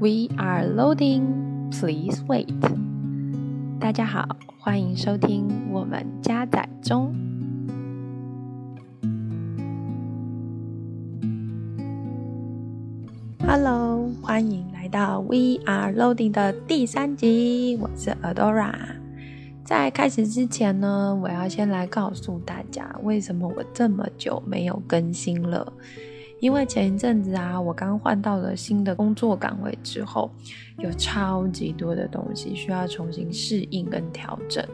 We are loading. Please wait. 大家好，欢迎收听我们加载中。Hello，欢迎来到 We are loading 的第三集。我是 Adora。在开始之前呢，我要先来告诉大家，为什么我这么久没有更新了。因为前一阵子啊，我刚换到了新的工作岗位之后，有超级多的东西需要重新适应跟调整。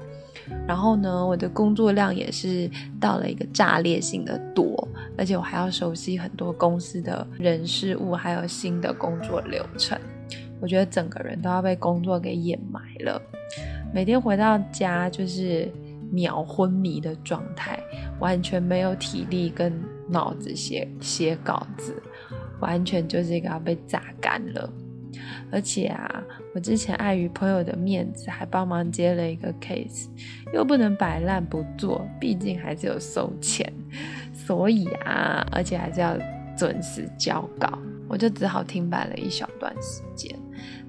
然后呢，我的工作量也是到了一个炸裂性的多，而且我还要熟悉很多公司的人事物，还有新的工作流程。我觉得整个人都要被工作给掩埋了，每天回到家就是秒昏迷的状态，完全没有体力跟脑子写写稿子，完全就是一个要被榨干了。而且啊，我之前碍于朋友的面子，还帮忙接了一个 case，又不能摆烂不做，毕竟还是有收钱，所以啊，而且还是要准时交稿，我就只好停摆了一小段时间。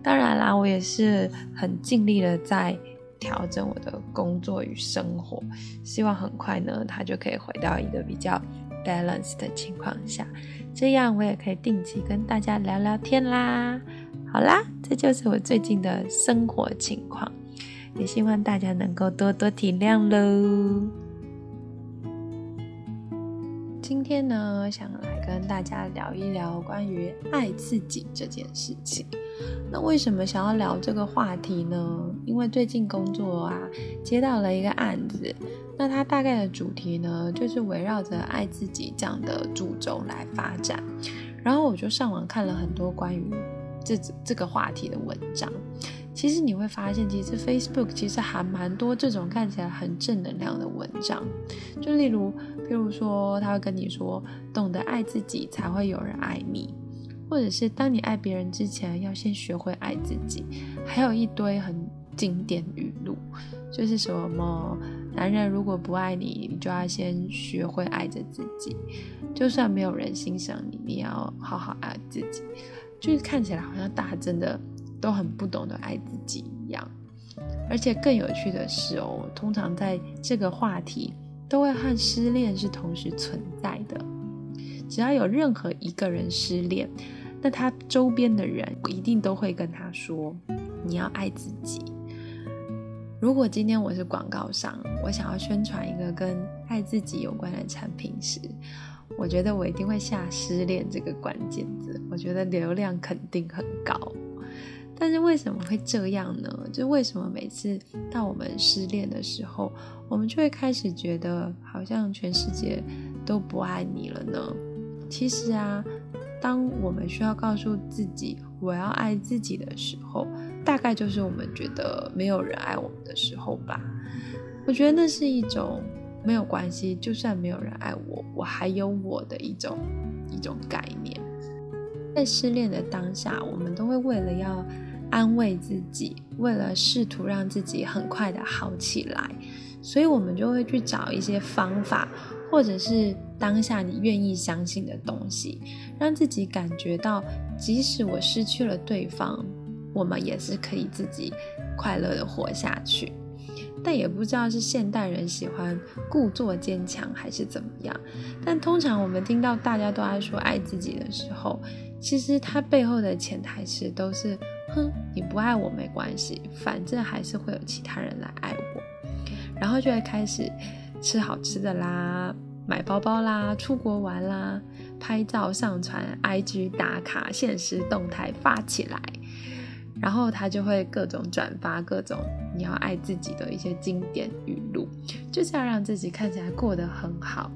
当然啦，我也是很尽力的在调整我的工作与生活，希望很快呢，它就可以回到一个比较 balance 的情况下，这样我也可以定期跟大家聊聊天啦。好啦，这就是我最近的生活情况，也希望大家能够多多体谅喽。今天呢，想来跟大家聊一聊关于爱自己这件事情。那为什么想要聊这个话题呢？因为最近工作啊，接到了一个案子。那它大概的主题呢，就是围绕着爱自己这样的主轴来发展。然后我就上网看了很多关于这这个话题的文章。其实你会发现，其实 Facebook 其实还蛮多这种看起来很正能量的文章。就例如，譬如说，他会跟你说，懂得爱自己，才会有人爱你。或者是当你爱别人之前，要先学会爱自己。还有一堆很经典语录，就是什么。男人如果不爱你，你就要先学会爱着自己。就算没有人欣赏你，你要好好爱自己。就是看起来好像大家真的都很不懂得爱自己一样。而且更有趣的是哦，通常在这个话题都会和失恋是同时存在的。只要有任何一个人失恋，那他周边的人一定都会跟他说：“你要爱自己。”如果今天我是广告商，我想要宣传一个跟爱自己有关的产品时，我觉得我一定会下“失恋”这个关键字，我觉得流量肯定很高。但是为什么会这样呢？就为什么每次到我们失恋的时候，我们就会开始觉得好像全世界都不爱你了呢？其实啊，当我们需要告诉自己我要爱自己的时候，大概就是我们觉得没有人爱我们的时候吧。我觉得那是一种没有关系，就算没有人爱我，我还有我的一种一种概念。在失恋的当下，我们都会为了要安慰自己，为了试图让自己很快的好起来，所以我们就会去找一些方法，或者是当下你愿意相信的东西，让自己感觉到，即使我失去了对方。我们也是可以自己快乐的活下去，但也不知道是现代人喜欢故作坚强还是怎么样。但通常我们听到大家都在说爱自己的时候，其实它背后的潜台词都是：哼，你不爱我没关系，反正还是会有其他人来爱我。然后就会开始吃好吃的啦，买包包啦，出国玩啦，拍照上传 IG 打卡，限时动态发起来。然后他就会各种转发各种你要爱自己的一些经典语录，就是要让自己看起来过得很好。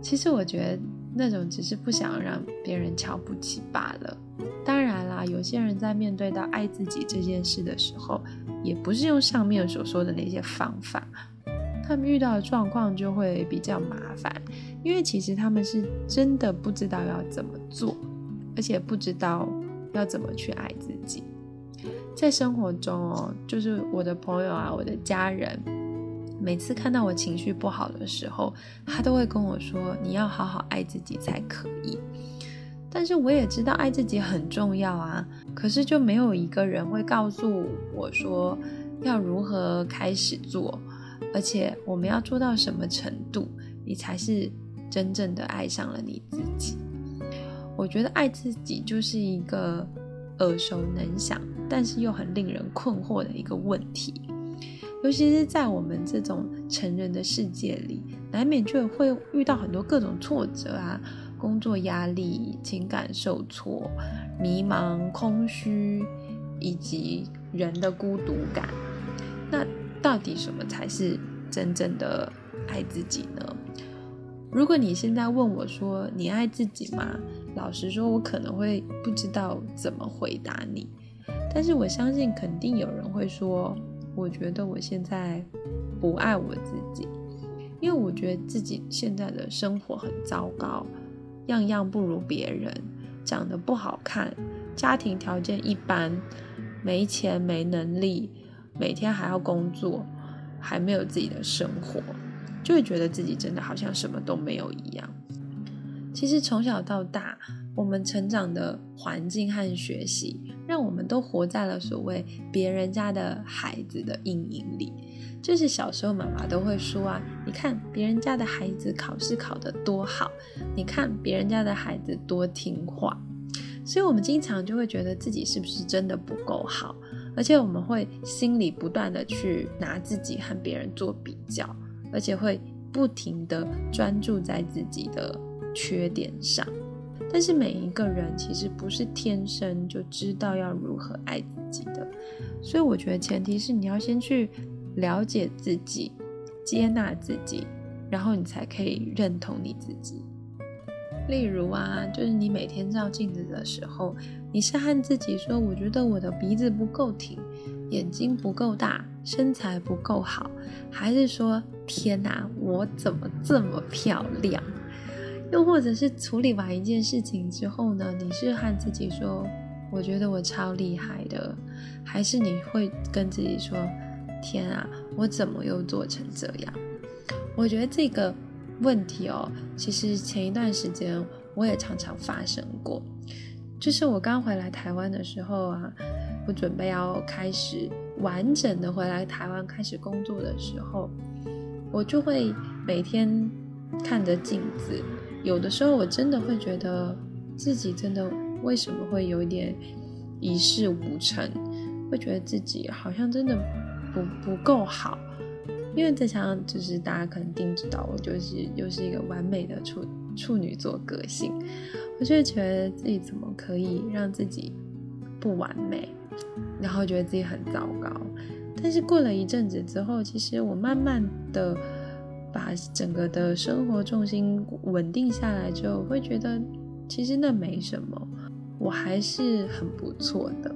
其实我觉得那种只是不想让别人瞧不起罢了。当然啦，有些人在面对到爱自己这件事的时候，也不是用上面所说的那些方法，他们遇到的状况就会比较麻烦，因为其实他们是真的不知道要怎么做，而且不知道要怎么去爱自己。在生活中哦，就是我的朋友啊，我的家人，每次看到我情绪不好的时候，他都会跟我说：“你要好好爱自己才可以。”但是我也知道爱自己很重要啊，可是就没有一个人会告诉我说要如何开始做，而且我们要做到什么程度，你才是真正的爱上了你自己。我觉得爱自己就是一个耳熟能详，但是又很令人困惑的一个问题，尤其是在我们这种成人的世界里，难免就会遇到很多各种挫折啊。工作压力、情感受挫、迷茫、空虚，以及人的孤独感。那到底什么才是真正的爱自己呢？如果你现在问我说你爱自己吗？老实说，我可能会不知道怎么回答你。但是我相信，肯定有人会说，我觉得我现在不爱我自己，因为我觉得自己现在的生活很糟糕。样样不如别人，长得不好看，家庭条件一般，没钱没能力，每天还要工作，还没有自己的生活，就会觉得自己真的好像什么都没有一样。其实从小到大，我们成长的环境和学习，让我们都活在了所谓别人家的孩子的阴影里。就是小时候，妈妈都会说啊，你看别人家的孩子考试考得多好，你看别人家的孩子多听话，所以我们经常就会觉得自己是不是真的不够好，而且我们会心里不断的去拿自己和别人做比较，而且会不停的专注在自己的缺点上。但是每一个人其实不是天生就知道要如何爱自己的，所以我觉得前提是你要先去。了解自己，接纳自己，然后你才可以认同你自己。例如啊，就是你每天照镜子的时候，你是和自己说：“我觉得我的鼻子不够挺，眼睛不够大，身材不够好。”还是说：“天哪，我怎么这么漂亮？”又或者是处理完一件事情之后呢，你是和自己说：“我觉得我超厉害的。”还是你会跟自己说？天啊，我怎么又做成这样？我觉得这个问题哦，其实前一段时间我也常常发生过。就是我刚回来台湾的时候啊，我准备要开始完整的回来台湾开始工作的时候，我就会每天看着镜子，有的时候我真的会觉得自己真的为什么会有一点一事无成，会觉得自己好像真的。不不够好，因为再加上就是大家可能定知道我就是又是一个完美的处处女座个性，我就觉得自己怎么可以让自己不完美，然后觉得自己很糟糕。但是过了一阵子之后，其实我慢慢的把整个的生活重心稳定下来之后，会觉得其实那没什么，我还是很不错的。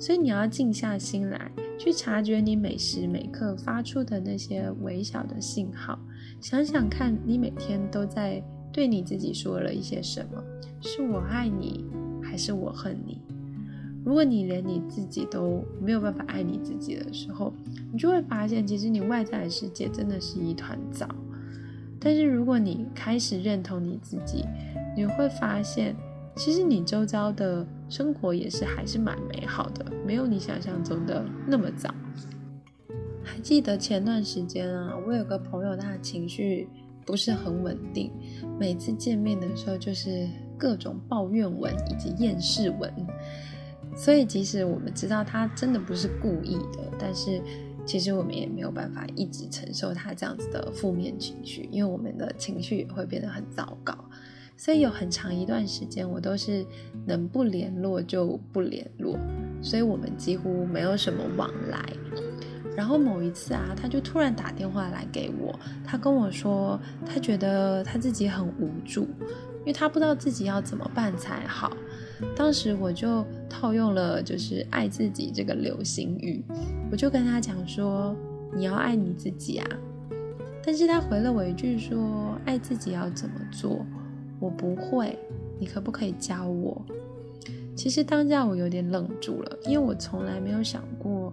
所以你要静下心来。去察觉你每时每刻发出的那些微小的信号，想想看你每天都在对你自己说了一些什么？是我爱你，还是我恨你？如果你连你自己都没有办法爱你自己的时候，你就会发现，其实你外在的世界真的是一团糟。但是如果你开始认同你自己，你会发现。其实你周遭的生活也是还是蛮美好的，没有你想象中的那么糟。还记得前段时间啊，我有个朋友，他的情绪不是很稳定，每次见面的时候就是各种抱怨文以及厌世文。所以即使我们知道他真的不是故意的，但是其实我们也没有办法一直承受他这样子的负面情绪，因为我们的情绪也会变得很糟糕。所以有很长一段时间，我都是能不联络就不联络，所以我们几乎没有什么往来。然后某一次啊，他就突然打电话来给我，他跟我说，他觉得他自己很无助，因为他不知道自己要怎么办才好。当时我就套用了就是爱自己这个流行语，我就跟他讲说，你要爱你自己啊。但是他回了我一句说，爱自己要怎么做？我不会，你可不可以教我？其实当下我有点愣住了，因为我从来没有想过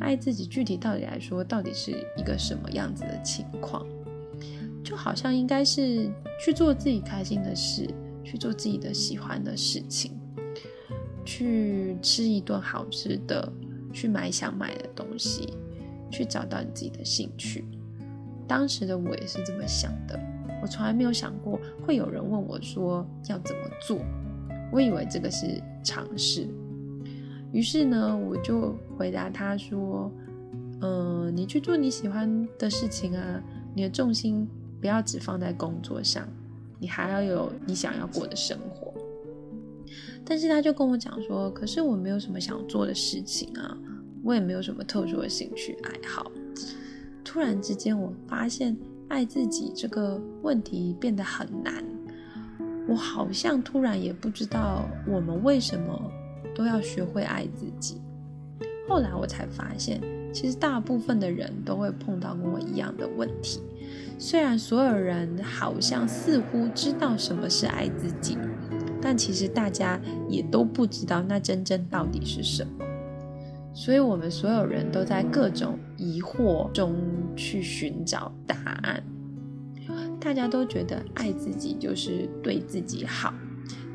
爱自己具体到底来说到底是一个什么样子的情况，就好像应该是去做自己开心的事，去做自己的喜欢的事情，去吃一顿好吃的，去买想买的东西，去找到你自己的兴趣。当时的我也是这么想的，我从来没有想过会有人问我说要怎么做，我以为这个是常识。于是呢，我就回答他说：“嗯、你去做你喜欢的事情啊，你的重心不要只放在工作上，你还要有你想要过的生活。”但是他就跟我讲说：“可是我没有什么想做的事情啊，我也没有什么特殊的兴趣爱好。”突然之间，我发现爱自己这个问题变得很难。我好像突然也不知道我们为什么都要学会爱自己。后来我才发现，其实大部分的人都会碰到跟我一样的问题。虽然所有人好像似乎知道什么是爱自己，但其实大家也都不知道那真正到底是什么。所以，我们所有人都在各种疑惑中去寻找答案。大家都觉得爱自己就是对自己好，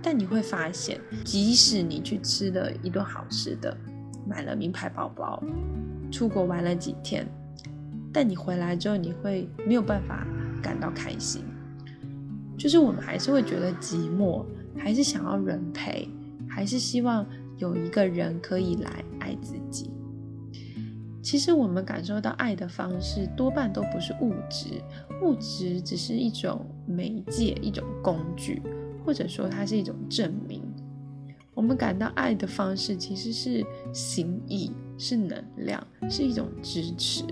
但你会发现，即使你去吃了一顿好吃的，买了名牌包包，出国玩了几天，但你回来之后，你会没有办法感到开心。就是我们还是会觉得寂寞，还是想要人陪，还是希望有一个人可以来。爱自己，其实我们感受到爱的方式多半都不是物质，物质只是一种媒介，一种工具，或者说它是一种证明。我们感到爱的方式其实是心意，是能量，是一种支持。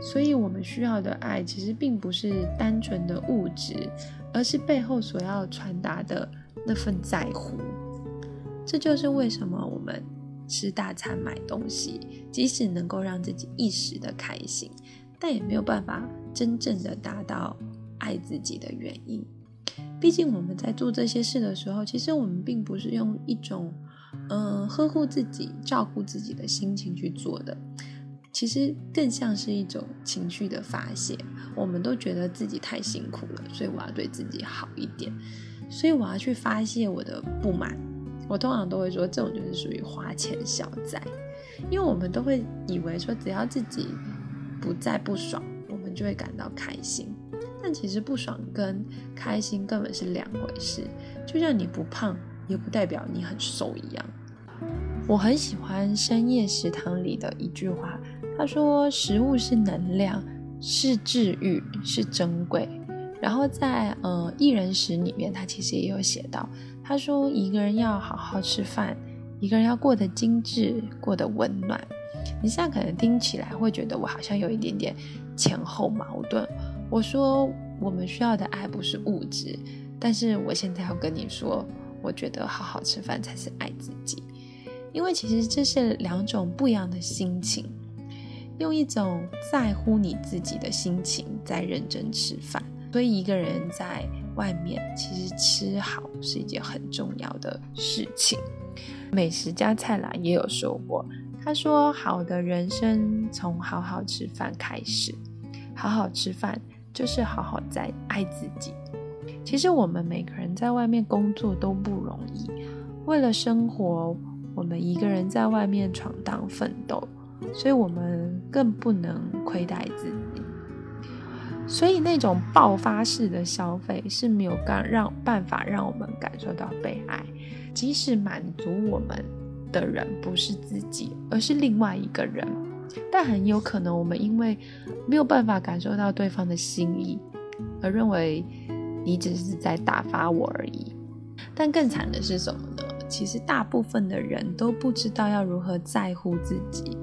所以，我们需要的爱其实并不是单纯的物质，而是背后所要传达的那份在乎。这就是为什么我们。吃大餐、买东西，即使能够让自己一时的开心，但也没有办法真正的达到爱自己的原因。毕竟我们在做这些事的时候，其实我们并不是用一种嗯、呵护自己、照顾自己的心情去做的，其实更像是一种情绪的发泄。我们都觉得自己太辛苦了，所以我要对自己好一点，所以我要去发泄我的不满。我通常都会说，这种就是属于花钱消灾，因为我们都会以为说，只要自己不再不爽，我们就会感到开心。但其实不爽跟开心根本是两回事，就像你不胖，也不代表你很瘦一样。我很喜欢深夜食堂里的一句话，他说：“食物是能量，是治愈，是珍贵。”然后在呃一人食里面，他其实也有写到。他说：“一个人要好好吃饭，一个人要过得精致，过得温暖。”你现在可能听起来会觉得我好像有一点点前后矛盾。我说我们需要的爱不是物质，但是我现在要跟你说，我觉得好好吃饭才是爱自己，因为其实这是两种不一样的心情。用一种在乎你自己的心情在认真吃饭，所以一个人在。外面其实吃好是一件很重要的事情。美食家蔡澜也有说过，他说：“好的人生从好好吃饭开始，好好吃饭就是好好在爱自己。”其实我们每个人在外面工作都不容易，为了生活，我们一个人在外面闯荡奋斗，所以我们更不能亏待自己。所以那种爆发式的消费是没有干让办法让我们感受到被爱，即使满足我们的人不是自己，而是另外一个人，但很有可能我们因为没有办法感受到对方的心意，而认为你只是在打发我而已。但更惨的是什么呢？其实大部分的人都不知道要如何在乎自己。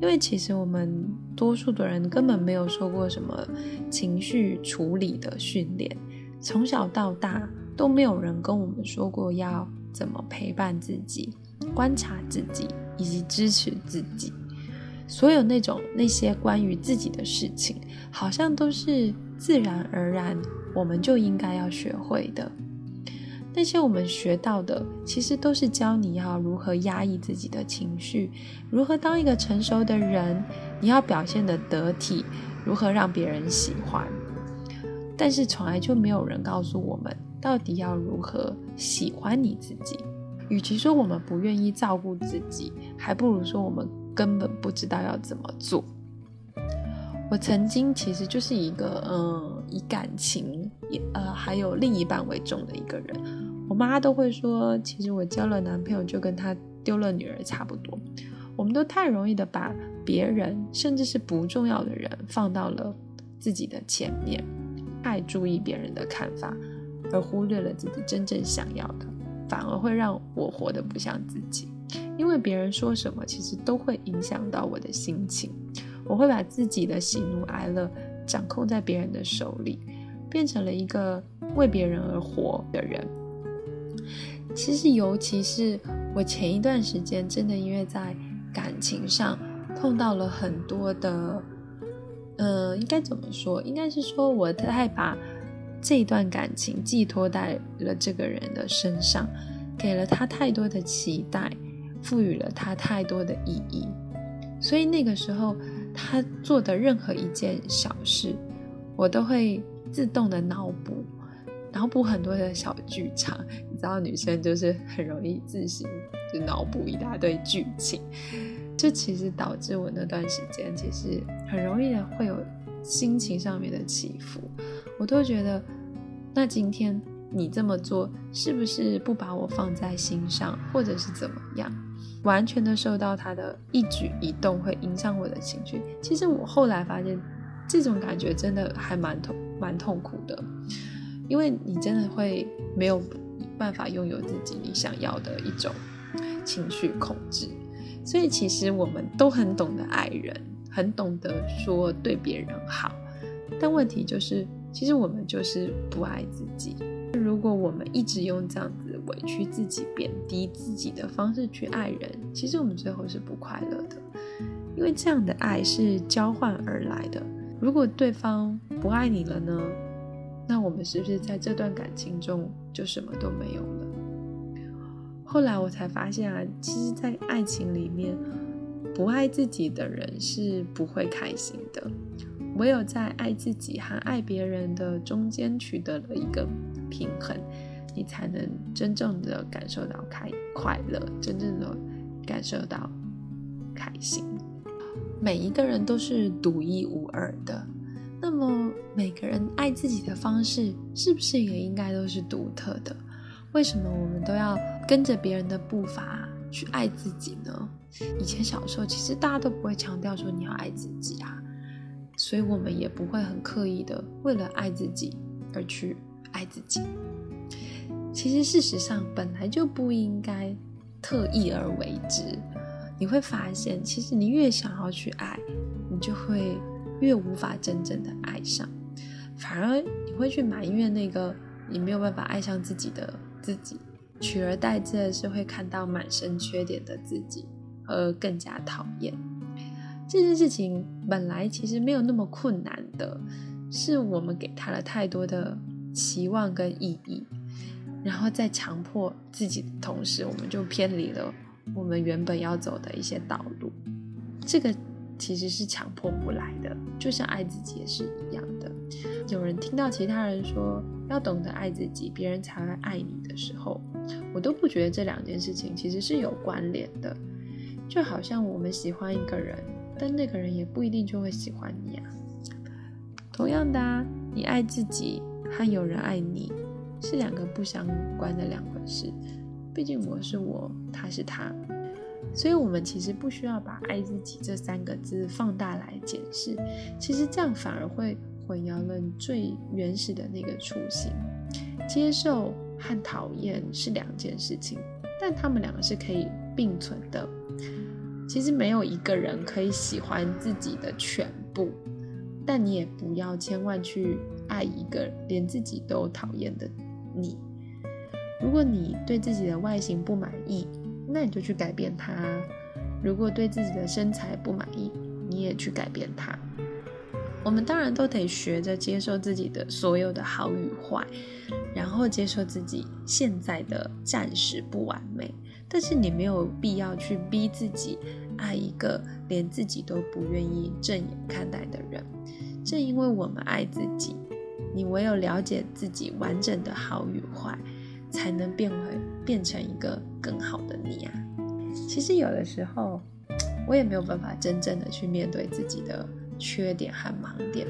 因为其实我们多数的人根本没有受过什么情绪处理的训练，从小到大都没有人跟我们说过要怎么陪伴自己、观察自己以及支持自己。所有那种那些关于自己的事情，好像都是自然而然，我们就应该要学会的。那些我们学到的，其实都是教你要如何压抑自己的情绪，如何当一个成熟的人，你要表现得得体，如何让别人喜欢。但是从来就没有人告诉我们，到底要如何喜欢你自己。与其说我们不愿意照顾自己，还不如说我们根本不知道要怎么做。我曾经其实就是一个嗯，以感情也呃还有另一半为重的一个人。我妈都会说，其实我交了男朋友就跟她丢了女儿差不多。我们都太容易的把别人甚至是不重要的人放到了自己的前面，太注意别人的看法，而忽略了自己真正想要的，反而会让我活得不像自己。因为别人说什么，其实都会影响到我的心情。我会把自己的喜怒哀乐掌控在别人的手里，变成了一个为别人而活的人。其实，尤其是我前一段时间，真的因为在感情上碰到了很多的，呃，应该怎么说？应该是说我太把这段感情寄托在了这个人的身上，给了他太多的期待，赋予了他太多的意义，所以那个时候。他做的任何一件小事，我都会自动的脑补，脑补很多的小剧场。你知道，女生就是很容易自行就脑补一大堆剧情，这其实导致我那段时间其实很容易的会有心情上面的起伏。我都觉得，那今天你这么做，是不是不把我放在心上，或者是怎么样？完全的受到他的一举一动会影响我的情绪。其实我后来发现，这种感觉真的还蛮痛、蛮痛苦的，因为你真的会没有办法拥有自己你想要的一种情绪控制。所以其实我们都很懂得爱人，很懂得说对别人好，但问题就是，其实我们就是不爱自己。如果我们一直用这样子委屈自己、贬低自己的方式去爱人，其实我们最后是不快乐的，因为这样的爱是交换而来的。如果对方不爱你了呢？那我们是不是在这段感情中就什么都没有了？后来我才发现啊，其实，在爱情里面，不爱自己的人是不会开心的。唯有在爱自己和爱别人的中间取得了一个平衡，你才能真正的感受到开快乐，真正的感受到开心。每一个人都是独一无二的，那么每个人爱自己的方式是不是也应该都是独特的？为什么我们都要跟着别人的步伐去爱自己呢？以前小时候其实大家都不会强调说你要爱自己啊，所以我们也不会很刻意的为了爱自己而去。爱自己，其实事实上本来就不应该特意而为之。你会发现，其实你越想要去爱，你就会越无法真正的爱上，反而你会去埋怨那个你没有办法爱上自己的自己，取而代之的是会看到满身缺点的自己，而更加讨厌。这件事情本来其实没有那么困难的，是我们给他了太多的。期望跟意义，然后在强迫自己的同时，我们就偏离了我们原本要走的一些道路。这个其实是强迫不来的，就像爱自己也是一样的。有人听到其他人说要懂得爱自己，别人才会爱你的时候，我都不觉得这两件事情其实是有关联的。就好像我们喜欢一个人，但那个人也不一定就会喜欢你啊。同样的啊，你爱自己。和有人爱你是两个不相关的两回事，毕竟我是我，他是他，所以我们其实不需要把“爱自己”这三个字放大来解释，其实这样反而会混淆了最原始的那个初心。接受和讨厌是两件事情，但他们两个是可以并存的。其实没有一个人可以喜欢自己的全部，但你也不要千万去。爱一个连自己都讨厌的你，如果你对自己的外形不满意，那你就去改变它；如果对自己的身材不满意，你也去改变它。我们当然都得学着接受自己的所有的好与坏，然后接受自己现在的暂时不完美。但是你没有必要去逼自己爱一个连自己都不愿意正眼看待的人。正因为我们爱自己。你唯有了解自己完整的好与坏，才能变回变成一个更好的你啊。其实有的时候，我也没有办法真正的去面对自己的缺点和盲点。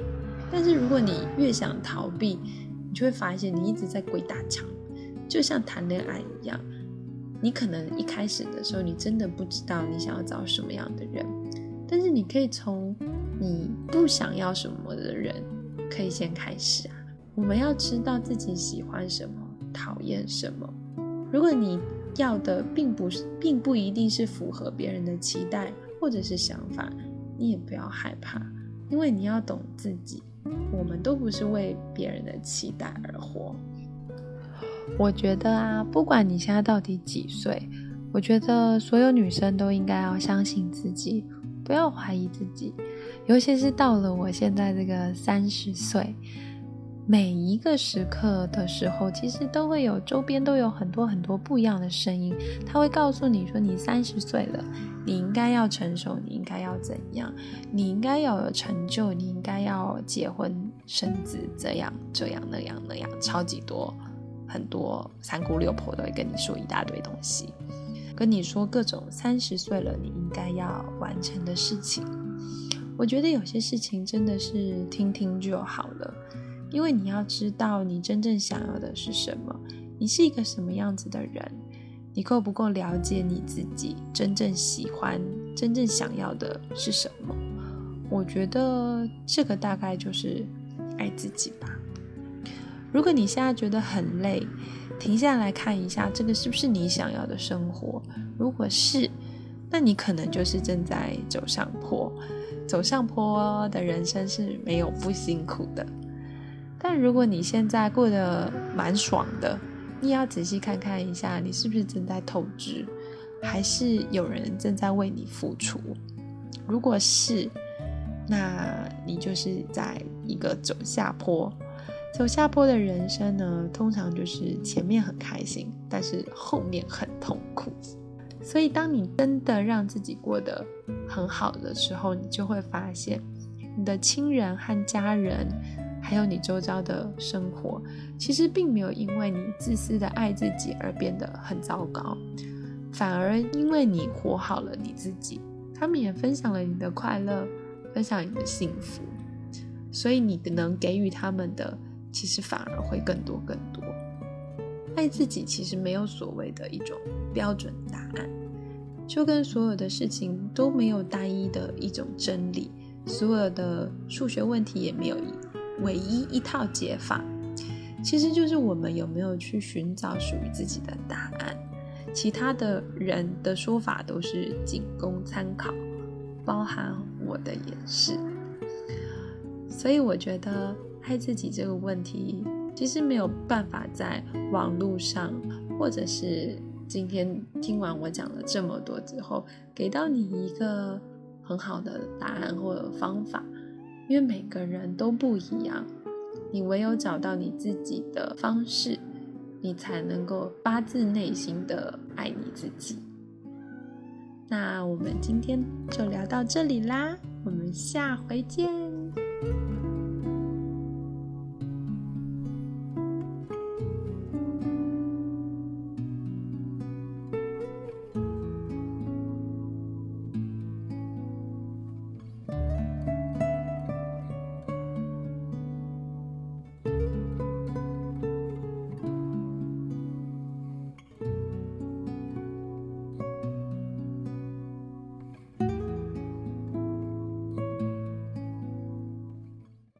但是如果你越想逃避，你就会发现你一直在鬼打墙，就像谈恋爱一样。你可能一开始的时候，你真的不知道你想要找什么样的人，但是你可以从你不想要什么的人可以先开始啊。我们要知道自己喜欢什么，讨厌什么。如果你要的并不是，并不一定是符合别人的期待或者是想法，你也不要害怕，因为你要懂自己。我们都不是为别人的期待而活。我觉得啊，不管你现在到底几岁，我觉得所有女生都应该要相信自己，不要怀疑自己。尤其是到了我现在这个三十岁，每一个时刻的时候，其实都会有周边都有很多很多不一样的声音，他会告诉你说：“你三十岁了，你应该要成熟，你应该要怎样，你应该要有成就，你应该要结婚生子，这样这样那样那样，超级多。”很多三姑六婆都会跟你说一大堆东西，跟你说各种三十岁了你应该要完成的事情。我觉得有些事情真的是听听就好了，因为你要知道你真正想要的是什么，你是一个什么样子的人，你够不够了解你自己，真正喜欢、真正想要的是什么？我觉得这个大概就是爱自己吧。如果你现在觉得很累，停下来看一下，这个是不是你想要的生活？如果是，那你可能就是正在走上坡。走上坡的人生是没有不辛苦的。但如果你现在过得蛮爽的，你也要仔细看看一下，你是不是正在透支，还是有人正在为你付出？如果是，那你就是在一个走下坡。走下坡的人生呢，通常就是前面很开心，但是后面很痛苦。所以，当你真的让自己过得很好的时候，你就会发现，你的亲人和家人，还有你周遭的生活，其实并没有因为你自私的爱自己而变得很糟糕，反而因为你活好了你自己，他们也分享了你的快乐，分享你的幸福，所以你能给予他们的。其实反而会更多更多。爱自己其实没有所谓的一种标准答案，就跟所有的事情都没有单一的一种真理，所有的数学问题也没有唯一一套解法。其实就是我们有没有去寻找属于自己的答案，其他的人的说法都是仅供参考，包含我的也是。所以我觉得。爱自己这个问题，其实没有办法在网络上，或者是今天听完我讲了这么多之后，给到你一个很好的答案或者方法，因为每个人都不一样，你唯有找到你自己的方式，你才能够发自内心的爱你自己。那我们今天就聊到这里啦，我们下回见。